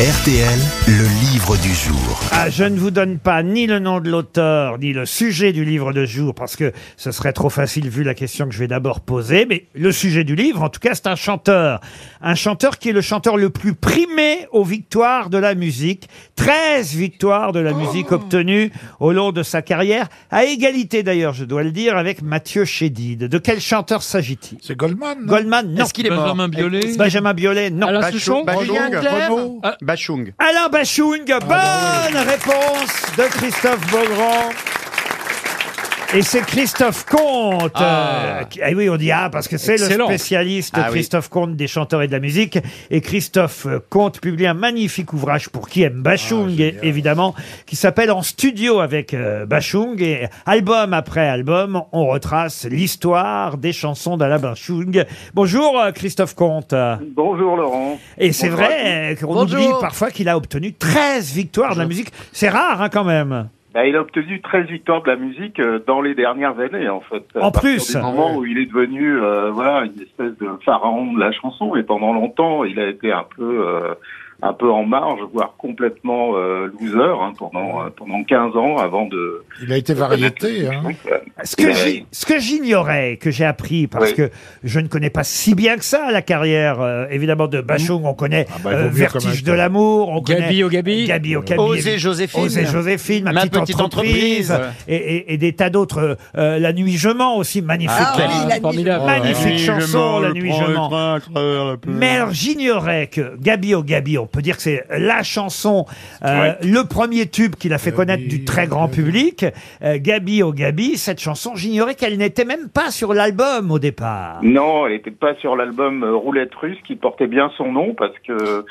RTL, le livre du jour. Ah, je ne vous donne pas ni le nom de l'auteur, ni le sujet du livre de jour, parce que ce serait trop facile vu la question que je vais d'abord poser. Mais le sujet du livre, en tout cas, c'est un chanteur. Un chanteur qui est le chanteur le plus primé aux victoires de la musique. 13 victoires de la musique obtenues au long de sa carrière, à égalité d'ailleurs, je dois le dire, avec Mathieu Chédid. De quel chanteur s'agit-il? C'est Goldman, non? Goldman, non. Est-ce qu'il est mort? Benjamin Biolay? Benjamin Biolay, non. Alain Souchon? Julien Clerc Renaud. Bachung. Alain Bachung, bonne réponse de Christophe Beaugrand. Et c'est Christophe Comte. Ah. euh, qui- ah oui, on dit ah parce que c'est le Excellent. spécialiste Ah oui. Christophe Comte des chanteurs et de la musique. Et Christophe euh, Comte publie un magnifique ouvrage pour qui aime Bachung, génial. évidemment, qui s'appelle En studio avec euh, Bachung. Et album après album, on retrace l'histoire des chansons d'Alain Bachung. Bonjour euh, Christophe Comte. Bonjour Laurent. Et c'est Bonjour à vrai euh, qu'on Bonjour. oublie parfois qu'il a obtenu 13 victoires de la musique. C'est rare hein, quand même. Bah, il a obtenu 13 victoires de la musique euh, dans les dernières années, en fait. En plus. Du moment où il est devenu, euh, voilà, une espèce de pharaon de la chanson, et pendant longtemps, il a été un peu, euh, un peu en marge, voire complètement euh, loser, hein, pendant, euh, pendant 15 ans avant de. Il a été variété. Hein. Ce que ce que j'ignorais, que j'ai appris, parce Oui. que je ne connais pas si bien que ça la carrière, euh, évidemment, de Bachung. On connaît Ah bah, il vaut euh, mieux Vertige de l'amour, on connaît Gabi au Gabi. Gabi au Gabi. Osez Joséphine. Osez Joséphine, ma, Ma petite, petite entreprise, entreprise. et, et- et des tas d'autres. euh, la nuit je mens aussi, magnifique. Ah oui, Ah, formidable. Magnifique chanson, La nuit je mens. Mais alors j'ignorais que Gabi au Gabi, on peut dire que c'est la chanson, euh, le premier tube qu'il a fait connaître du très grand public. Euh, Gabi au Gabi, cette chanson, j'ignorais qu'elle n'était même pas sur l'album au départ. Non, elle n'était pas sur l'album euh, Roulette Russe, qui portait bien son nom, parce que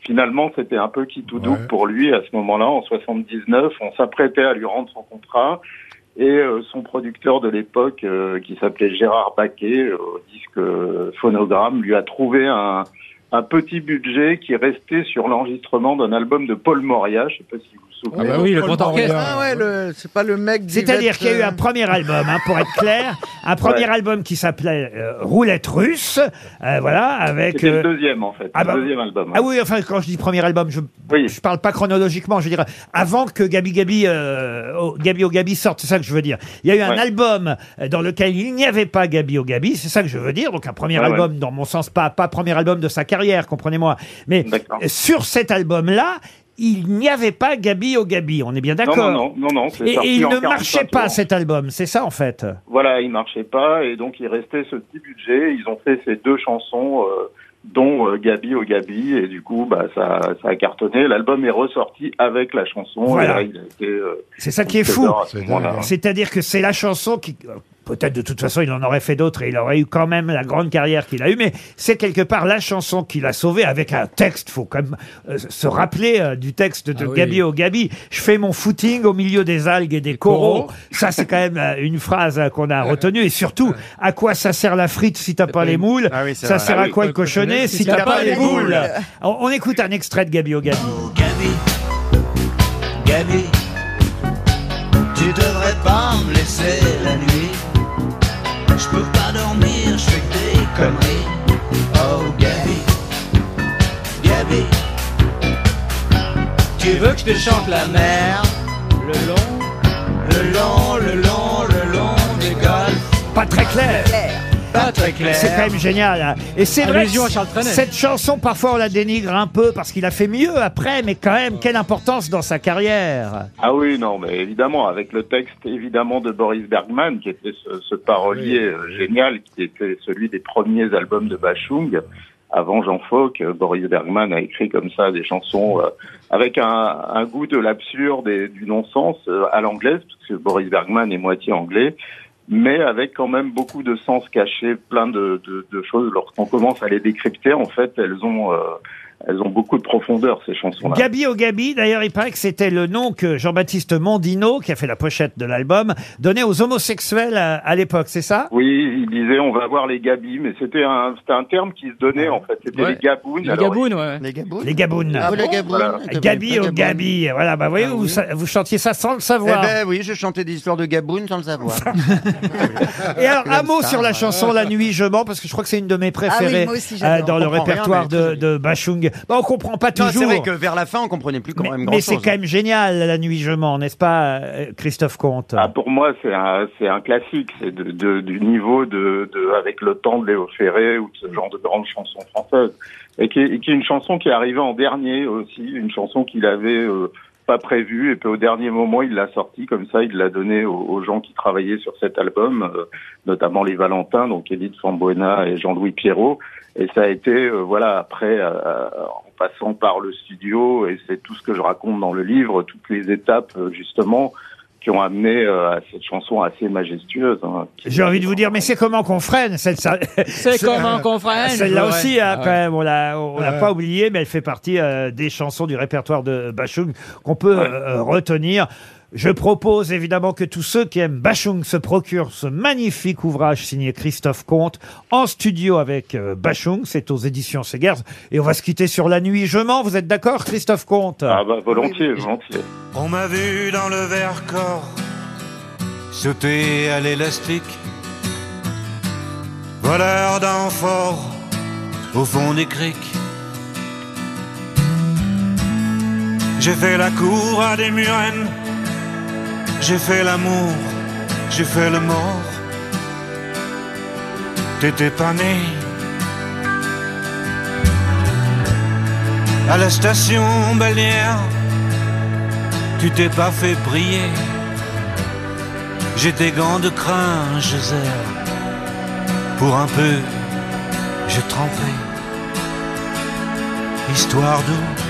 finalement, c'était un peu qui tout double Ouais. pour lui à ce moment-là, en 79. On s'apprêtait à lui rendre son contrat. Et euh, son producteur de l'époque, euh, qui s'appelait Gérard Baquet, euh, au disque phonogramme, lui a trouvé un, un petit budget qui restait sur l'enregistrement d'un album de Paul Moria. Je sais pas si vous Ah bah oui, le grand orchestre. Ah ouais, le, c'est pas le mec C'est-à-dire qu'il y a eu euh, un premier album, hein, pour être clair, un premier Ouais. album qui s'appelait euh, Roulette russe, euh, voilà, avec. C'était euh, le deuxième, en fait. ah bah- le deuxième album. Ah oui, enfin, quand je dis premier album, je Oui. je parle pas chronologiquement, je veux dire avant que Gabi Gabi, euh, Gabi au Gabi sorte, c'est ça que je veux dire. Il y a eu un Ouais. album euh, dans lequel il n'y avait pas Gabi au Gabi, c'est ça que je veux dire. Donc un premier Ouais, album, dans mon sens, pas pas premier album de sa carrière, comprenez-moi. Mais D'accord. euh, sur cet album-là, il n'y avait pas Gabi au Gabi. On est bien d'accord. non, non, non, non, c'est Et, sorti et il en ne 45 marchait pas tours. cet album, c'est ça en fait. Voilà, il marchait pas et donc il restait ce petit budget. Ils ont fait ces deux chansons, euh, dont euh, Gabi au Gabi, et du coup, bah ça, ça a cartonné. L'album est ressorti avec la chanson. Voilà. Et là, il a été. euh, C'est ça qui est fou. C'est-à-dire que c'est la chanson qui, euh, peut-être de toute façon, il en aurait fait d'autres et il aurait eu quand même la grande carrière qu'il a eue, mais c'est quelque part la chanson qui l'a sauvé avec un texte. Faut quand même euh, se rappeler euh, du texte de Ah oui. Gabi au Gabi. Je fais mon footing au milieu des algues et des coraux. coraux. Ça, c'est quand même euh, une phrase euh, qu'on a retenue. Et surtout, à quoi ça sert la frite si t'as pas les moules? Ah oui, c'est Ça vrai. sert Ah à oui. quoi le cochonnet si t'as pas les boules on, on écoute un extrait de Gabi au Gabi. Gabi, Gabi, tu devrais pas me laisser conneries. Oh Gabi, Gabi, tu veux que je te chante la mer? Le long. Le long, le long, le long des golfs. Pas très clair. Pas très clair. C'est quand même génial. hein. Et c'est vrai Allusion que à Charles Trenet. cette chanson, parfois on la dénigre un peu parce qu'il a fait mieux après, mais quand même, quelle importance dans sa carrière. Ah oui, non, mais évidemment, avec le texte évidemment de Boris Bergman, qui était ce, ce parolier euh, génial, qui était celui des premiers albums de Bachung. Avant Jean Fauque, euh, Boris Bergman a écrit comme ça des chansons euh, avec un, un goût de l'absurde et du non-sens euh, à l'anglaise, parce que Boris Bergman est moitié anglais, mais avec quand même beaucoup de sens caché, plein de, de, de choses. Lorsqu'on commence à les décrypter, en fait, elles ont, euh, elles ont beaucoup de profondeur, ces chansons-là. Gabi au Gabi, d'ailleurs, il paraît que c'était le nom que Jean-Baptiste Mondino, qui a fait la pochette de l'album, donnait aux homosexuels à, à l'époque, c'est ça? Oui, il disait on va voir les gabis, mais c'était un, c'était un terme qui se donnait en fait. C'était Ouais. les gabounes. Les Alors, Gabounes, ouais. Les Gabounes Les Gabounes. Ah, Voilà. Gabi au Gabi, voilà, bah voyez, Ah vous, sa- vous chantiez ça sans le Eh savoir. ben oui, je chantais des histoires de Gabounes sans le savoir. Et alors, un mot sur la chanson La Nuit Je mens, parce que je crois que c'est une de mes préférées moi aussi, j'adore. euh, dans le On comprend répertoire rien, de, de Bachung. Bah, on comprend pas Non, toujours. c'est vrai que vers la fin, on comprenait plus quand mais même mais grand c'est chose. quand même génial, La Nuit je mens, n'est-ce pas, euh, Christophe Comte Ah, pour moi, c'est un, c'est un classique. C'est de, de- du niveau de, de avec le temps de Léo Ferré ou de ce genre de grandes chansons françaises. Et qui, est, et qui est une chanson qui est arrivée en dernier aussi, une chanson qu'il avait euh, pas prévue et puis au dernier moment il l'a sortie comme ça, il l'a donnée aux, gens qui travaillaient sur cet album, euh, notamment les Valentins, donc Edith Fambuena et Jean-Louis Pierrot. Et ça a été, euh, voilà, après, euh, en passant par le studio, et c'est tout ce que je raconte dans le livre, toutes les étapes euh, justement qui ont amené euh, à cette chanson assez majestueuse. hein, J'ai envie de vous dire, mais c'est comment qu'on freine cette, C'est comment qu'on freine Celle-là ouais. aussi, hein, Ah quand même, on l'a, on l'a pas oublié, mais elle fait partie euh, des chansons du répertoire de Bachung qu'on peut euh, retenir. Je propose évidemment que tous ceux qui aiment Bachung se procurent ce magnifique ouvrage signé Christophe Comte en studio avec euh, Bachung. C'est aux éditions Segers. Et on va se quitter sur la nuit. Je mens. Vous êtes d'accord, Christophe Comte? Ah bah volontiers, volontiers. On m'a vu dans le Vercors sauter à l'élastique, voleur d'amphores au fond des criques. J'ai fait la cour à des murennes, j'ai fait l'amour, j'ai fait le mort. T'étais pas né. À la station balnéaire, tu t'es pas fait briller. J'ai des gants de crin, je serre. Pour un peu, j'ai trempé. Histoire d'eau.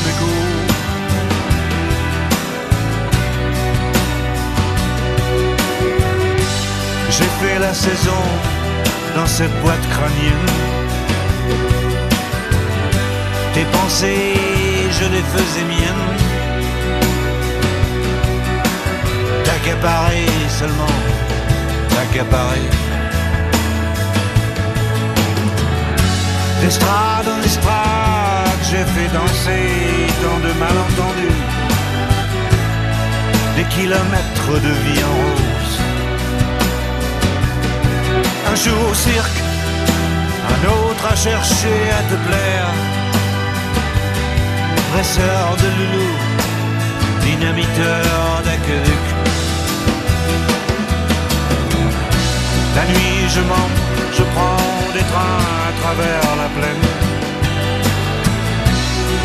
J'ai fait la saison dans cette boîte crânienne. Tes pensées, je les faisais miennes. T'accaparer seulement, t'accaparer. D'estrade en estrade, j'ai fait danser tant de malentendus. Des kilomètres de vie en rose. Un jour au cirque, un autre à chercher à te plaire. Presseur de loulou, dynamiteur d'aqueduc. La nuit, je mens, je prends des trains à travers la plaine.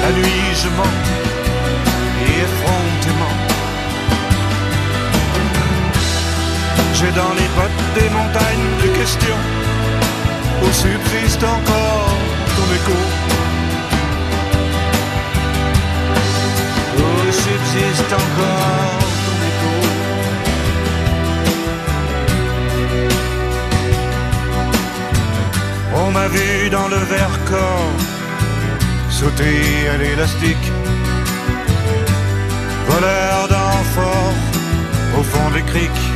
La nuit, je mens, et effrontément. J'ai dans les bottes des où subsiste encore ton écho. Où subsiste encore ton écho. On m'a vu dans le Vercors sauter à l'élastique, voleur d'amphores au fond des criques.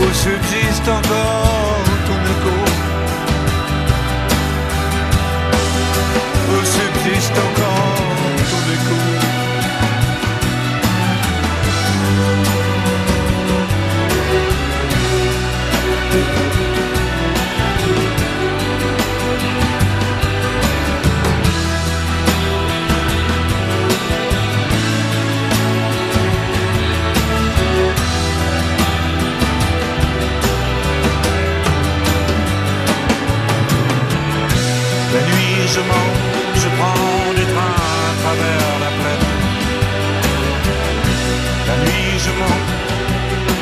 où subsiste encore ton écho. Où subsiste encore je prends des trains à travers la plaine. La nuit, je m'en,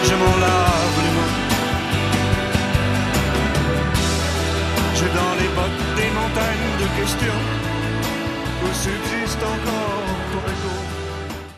je m'en lave les mains. J'ai dans les bottes des montagnes de questions où subsiste encore ton réseau.